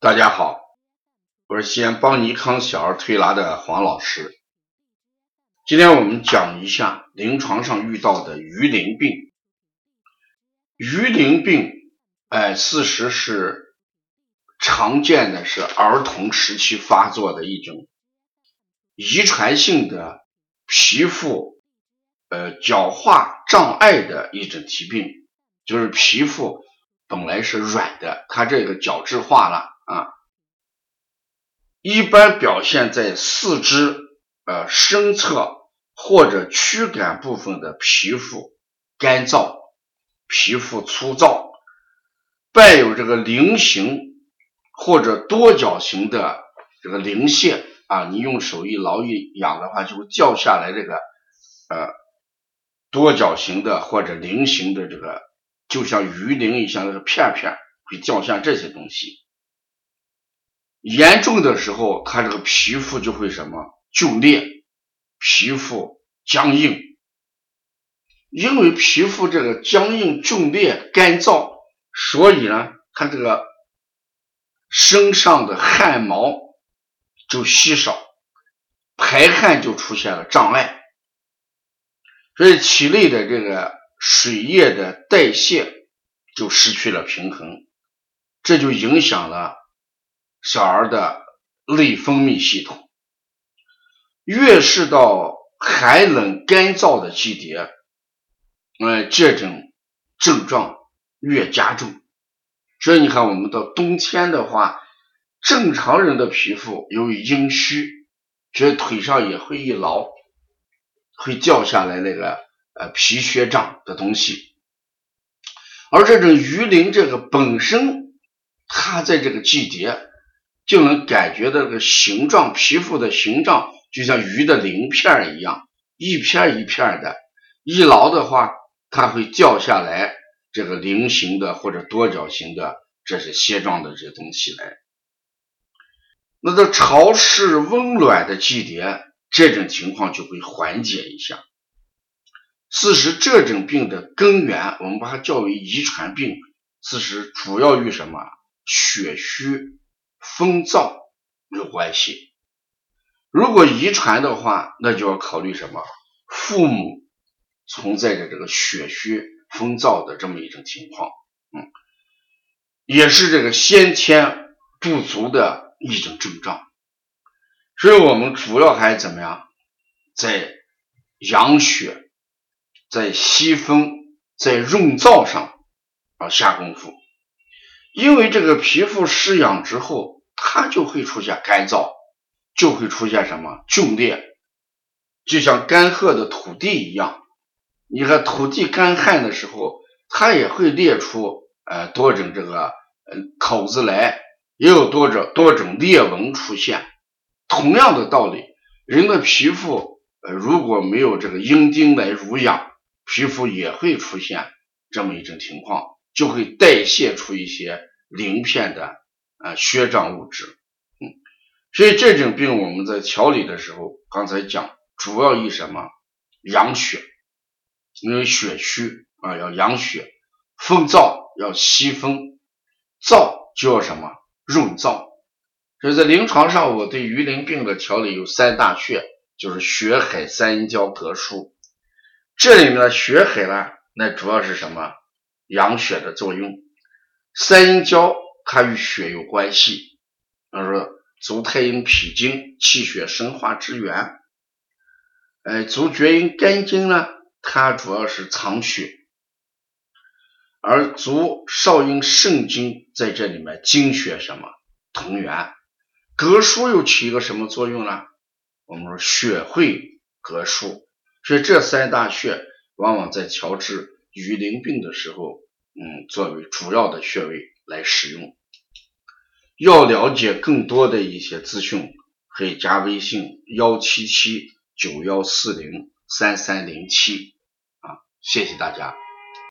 大家好，我是西安邦尼康小儿推拿的黄老师。今天我们讲一下临床上遇到的鱼鳞病。鱼鳞病，哎，事实是常见的是儿童时期发作的一种遗传性的皮肤呃角化障碍的一种疾病，就是皮肤本来是软的，它这个角质化了。啊，一般表现在四肢呃身侧或者躯干部分的皮肤干燥、皮肤粗糙，伴有这个菱形或者多角形的这个鳞屑啊，你用手一挠一痒的话，就会掉下来这个呃多角形的或者菱形的这个，就像鱼鳞一样那个片片会掉下这些东西。严重的时候，它这个皮肤就会什么皲裂，皮肤僵硬。因为皮肤这个僵硬、皲裂、干燥，所以呢，它这个身上的汗毛就稀少，排汗就出现了障碍，所以体内的这个水液的代谢就失去了平衡，这就影响了。小儿的内分泌系统，越是到寒冷干燥的季节，呃，这种症状越加重。所以你看，我们到冬天的话，正常人的皮肤由于阴虚，所以腿上也会一挠，会掉下来那个呃皮屑状的东西。而这种鱼鳞，这个本身它在这个季节。就能感觉到这个形状，皮肤的形状就像鱼的鳞片一样，一片一片的，一挠的话，它会掉下来这个菱形的或者多角形的，这是蟹状的这些东西来。那到潮湿温暖的季节，这种情况就会缓解一下。事实这种病的根源，我们把它叫为遗传病，事实主要与什么血虚。风燥有关系，如果遗传的话，那就要考虑什么？父母存在着这个血虚风燥的这么一种情况，嗯，也是这个先天不足的一种症状。所以我们主要还怎么样，在养血、在吸风、在润燥上啊下功夫。因为这个皮肤湿养之后，它就会出现干燥，就会出现什么皲裂，就像干涸的土地一样。你看土地干旱的时候，它也会裂出呃多种这个呃口子来，也有多种多种裂纹出现。同样的道理，人的皮肤呃如果没有这个阴丁来濡养，皮肤也会出现这么一种情况。就会代谢出一些鳞片的啊血状物质，嗯，所以这种病我们在调理的时候，刚才讲主要以什么养血，因为血虚啊要养血，风燥要息风，燥就要什么润燥。所以在临床上，我对鱼鳞病的调理有三大穴，就是血海、三阴交、膈腧。这里面的血海呢，那主要是什么？养血的作用，三阴交它与血有关系，他说足太阴脾经，气血生化之源。哎，足厥阴肝经呢，它主要是藏血，而足少阴肾经在这里面精血什么同源。膈腧又起一个什么作用呢？我们说血会膈腧，所以这三大穴往往在调治。鱼鳞病的时候，嗯，作为主要的穴位来使用。要了解更多的一些资讯，可以加微信幺七七九幺四零三三零七啊，谢谢大家。